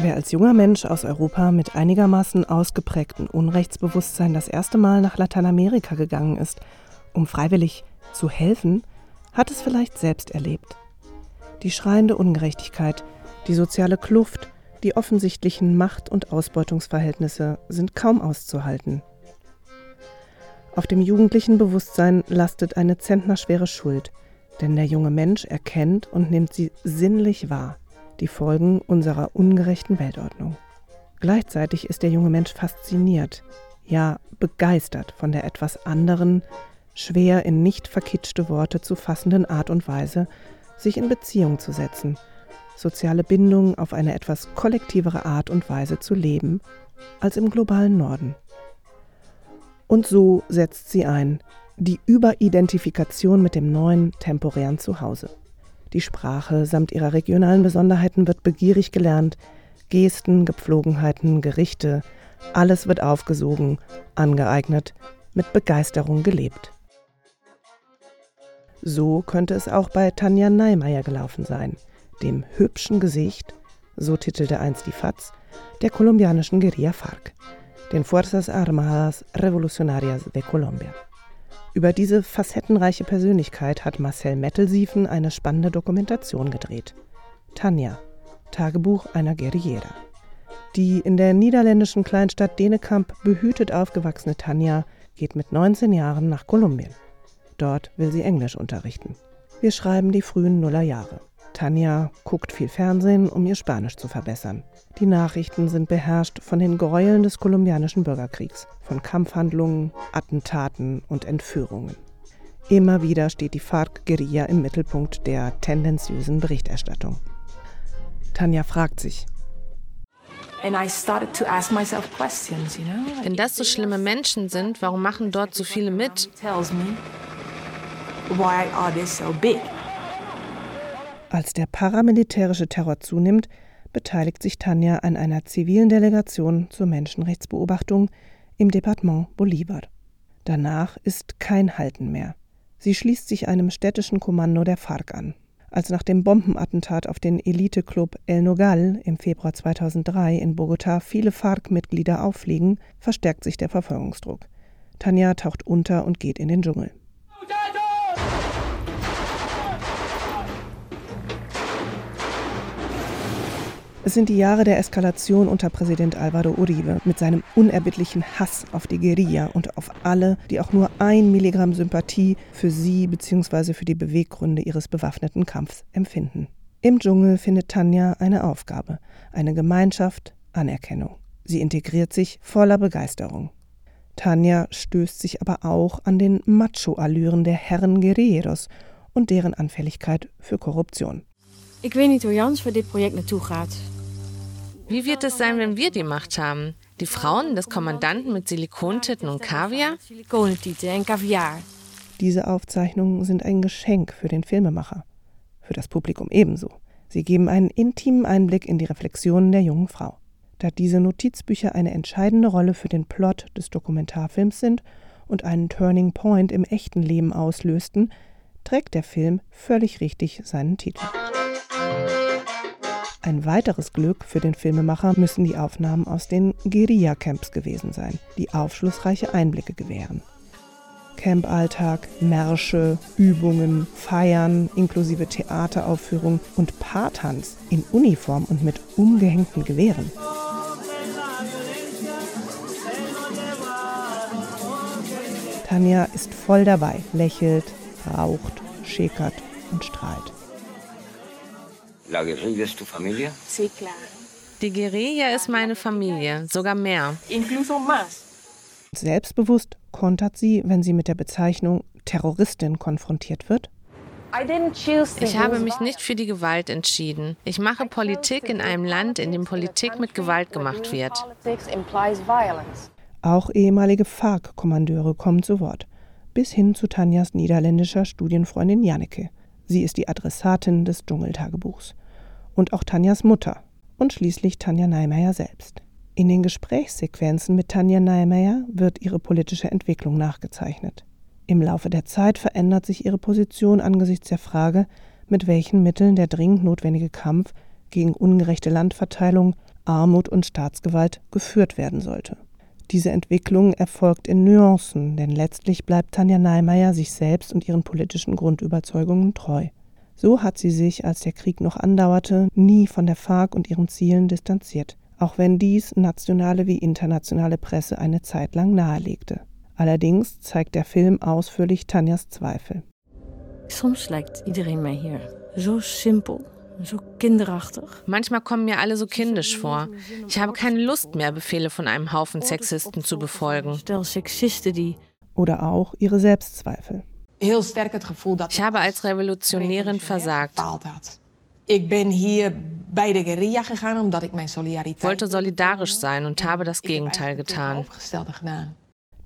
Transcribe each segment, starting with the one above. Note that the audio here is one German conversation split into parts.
Wer als junger Mensch aus Europa mit einigermaßen ausgeprägtem Unrechtsbewusstsein das erste Mal nach Lateinamerika gegangen ist, um freiwillig zu helfen, hat es vielleicht selbst erlebt. Die schreiende Ungerechtigkeit, die soziale Kluft, die offensichtlichen Macht- und Ausbeutungsverhältnisse sind kaum auszuhalten. Auf dem jugendlichen Bewusstsein lastet eine zentnerschwere Schuld, denn der junge Mensch erkennt und nimmt sie sinnlich wahr die Folgen unserer ungerechten Weltordnung. Gleichzeitig ist der junge Mensch fasziniert, ja begeistert von der etwas anderen, schwer in nicht verkitschte Worte zu fassenden Art und Weise, sich in Beziehung zu setzen, soziale Bindungen auf eine etwas kollektivere Art und Weise zu leben als im globalen Norden. Und so setzt sie ein, die Überidentifikation mit dem neuen temporären Zuhause. Die Sprache samt ihrer regionalen Besonderheiten wird begierig gelernt. Gesten, Gepflogenheiten, Gerichte, alles wird aufgesogen, angeeignet, mit Begeisterung gelebt. So könnte es auch bei Tanja Neimeyer gelaufen sein, dem hübschen Gesicht, so titelte einst die FAZ, der kolumbianischen Guerilla FARC, den Fuerzas Armadas Revolucionarias de Colombia. Über diese facettenreiche Persönlichkeit hat Marcel Mettelsiefen eine spannende Dokumentation gedreht. Tanja, Tagebuch einer Guerillera. Die in der niederländischen Kleinstadt Denekamp behütet aufgewachsene Tanja geht mit 19 Jahren nach Kolumbien. Dort will sie Englisch unterrichten. Wir schreiben die frühen Nullerjahre. Tanja guckt viel Fernsehen, um ihr Spanisch zu verbessern. Die Nachrichten sind beherrscht von den Gräueln des kolumbianischen Bürgerkriegs, von Kampfhandlungen, Attentaten und Entführungen. Immer wieder steht die FARC-Guerilla im Mittelpunkt der tendenziösen Berichterstattung. Tanja fragt sich, wenn das so schlimme Menschen sind, warum machen dort so viele mit? Als der paramilitärische Terror zunimmt, beteiligt sich Tanja an einer zivilen Delegation zur Menschenrechtsbeobachtung im Departement Bolívar. Danach ist kein Halten mehr. Sie schließt sich einem städtischen Kommando der FARC an. Als nach dem Bombenattentat auf den Eliteclub El Nogal im Februar 2003 in Bogotá viele FARC-Mitglieder auffliegen, verstärkt sich der Verfolgungsdruck. Tanja taucht unter und geht in den Dschungel. Es sind die Jahre der Eskalation unter Präsident Alvaro Uribe mit seinem unerbittlichen Hass auf die Guerilla und auf alle, die auch nur ein Milligramm Sympathie für sie bzw. für die Beweggründe ihres bewaffneten Kampfs empfinden. Im Dschungel findet Tanja eine Aufgabe, eine Gemeinschaft, Anerkennung. Sie integriert sich voller Begeisterung. Tanja stößt sich aber auch an den Macho-Allüren der Herren Guerilleros und deren Anfälligkeit für Korruption. Ich weiß nicht, wo Jans für dit Projekt naartoe gaat. Wie wird es sein, wenn wir die Macht haben? Die Frauen des Kommandanten mit Silikontitten und Kaviar? Silikontitten und Kaviar. Diese Aufzeichnungen sind ein Geschenk für den Filmemacher. Für das Publikum ebenso. Sie geben einen intimen Einblick in die Reflexionen der jungen Frau. Da diese Notizbücher eine entscheidende Rolle für den Plot des Dokumentarfilms sind und einen Turning Point im echten Leben auslösten, trägt der Film völlig richtig seinen Titel. Ein weiteres Glück für den Filmemacher müssen die Aufnahmen aus den Guerilla-Camps gewesen sein, die aufschlussreiche Einblicke gewähren. Campalltag, Märsche, Übungen, Feiern inklusive Theateraufführung und Paartanz in Uniform und mit umgehängten Gewehren. Tanja ist voll dabei, lächelt, raucht, schäkert und strahlt. La guerrilla es tu familia? Sí, claro. Die Guerilla ist meine Familie, sogar mehr. Incluso más. Selbstbewusst kontert sie, wenn sie mit der Bezeichnung Terroristin konfrontiert wird. Ich habe mich nicht für die Gewalt entschieden. Ich mache Politik in einem Land, in dem Politik mit Gewalt gemacht wird. Auch ehemalige FARC-Kommandeure kommen zu Wort, bis hin zu Tanjas niederländischer Studienfreundin Janneke. Sie ist die Adressatin des Dschungeltagebuchs. Und auch Tanjas Mutter und schließlich Tanja Neimeyer selbst. In den Gesprächssequenzen mit Tanja Neimeyer wird ihre politische Entwicklung nachgezeichnet. Im Laufe der Zeit verändert sich ihre Position angesichts der Frage, mit welchen Mitteln der dringend notwendige Kampf gegen ungerechte Landverteilung, Armut und Staatsgewalt geführt werden sollte. Diese Entwicklung erfolgt in Nuancen, denn letztlich bleibt Tanja Neimeyer sich selbst und ihren politischen Grundüberzeugungen treu. So hat sie sich, als der Krieg noch andauerte, nie von der FARC und ihren Zielen distanziert, auch wenn dies nationale wie internationale Presse eine Zeit lang nahelegte. Allerdings zeigt der Film ausführlich Tanjas Zweifel. Soms lijkt iedereen mij hier zo simpel so kinderachtig. Manchmal kommen mir alle so kindisch vor. Ich habe keine Lust mehr, Befehle von einem Haufen Sexisten zu befolgen. Oder auch ihre Selbstzweifel. Ich habe als Revolutionärin versagt. Ich bin hier bei der Guerilla gegangen, omdat ich meine Solidarität wollte solidarisch sein und habe das Gegenteil getan.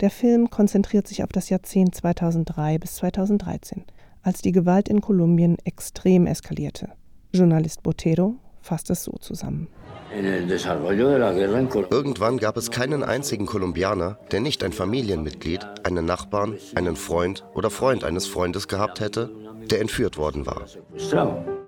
Der Film konzentriert sich auf das Jahrzehnt 2003 bis 2013, als die Gewalt in Kolumbien extrem eskalierte. Journalist Botero fasst es so zusammen. Irgendwann gab es keinen einzigen Kolumbianer, der nicht ein Familienmitglied, einen Nachbarn, einen Freund oder Freund eines Freundes gehabt hätte, der entführt worden war.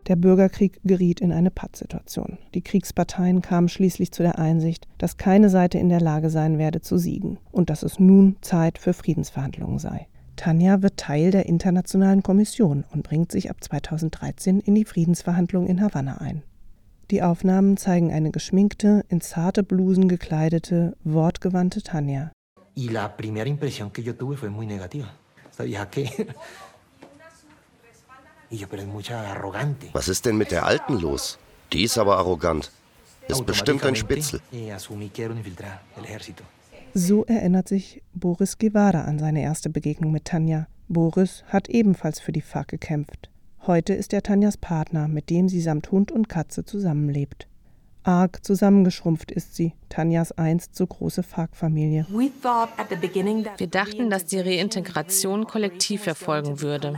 Der Bürgerkrieg geriet in eine Pattsituation. Die Kriegsparteien kamen schließlich zu der Einsicht, dass keine Seite in der Lage sein werde zu siegen und dass es nun Zeit für Friedensverhandlungen sei. Tanja wird Teil der Internationalen Kommission und bringt sich ab 2013 in die Friedensverhandlungen in Havanna ein. Die Aufnahmen zeigen eine geschminkte, in zarte Blusen gekleidete, wortgewandte Tanja. Y la primera impresión que yo tuve fue muy negativa. Was ist denn mit der Alten los? Die ist aber arrogant. Ist bestimmt ein Spitzel. So erinnert sich Boris Guevara an seine erste Begegnung mit Tanja. Boris hat ebenfalls für die FARC gekämpft. Heute ist er Tanjas Partner, mit dem sie samt Hund und Katze zusammenlebt. Arg zusammengeschrumpft ist sie, Tanjas einst so große FARC-Familie. Wir dachten, dass die Reintegration kollektiv erfolgen würde.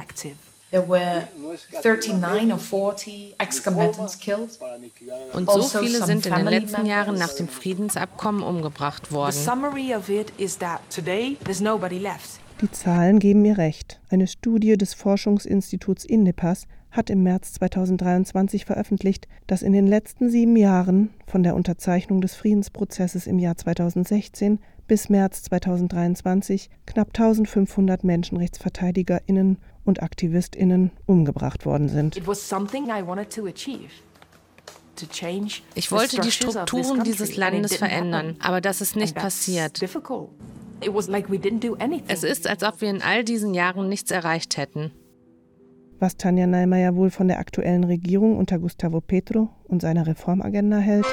Und so also viele sind in den letzten Jahren nach dem Friedensabkommen umgebracht worden. Die Zahlen geben mir recht. Eine Studie des Forschungsinstituts Indepas hat im März 2023 veröffentlicht, dass in den letzten sieben Jahren von der Unterzeichnung des Friedensprozesses im Jahr 2016 bis März 2023 knapp 1500 Menschenrechtsverteidigerinnen und Aktivistinnen umgebracht worden sind. Ich wollte die Strukturen dieses Landes verändern, aber das ist nicht passiert. Es ist, als ob wir in all diesen Jahren nichts erreicht hätten. Was Tanja Neimeyer wohl von der aktuellen Regierung unter Gustavo Petro und seiner Reformagenda hält?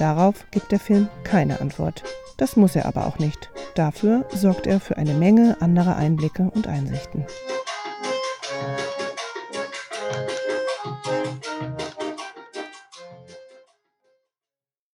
Darauf gibt der Film keine Antwort. Das muss er aber auch nicht. Dafür sorgt er für eine Menge anderer Einblicke und Einsichten.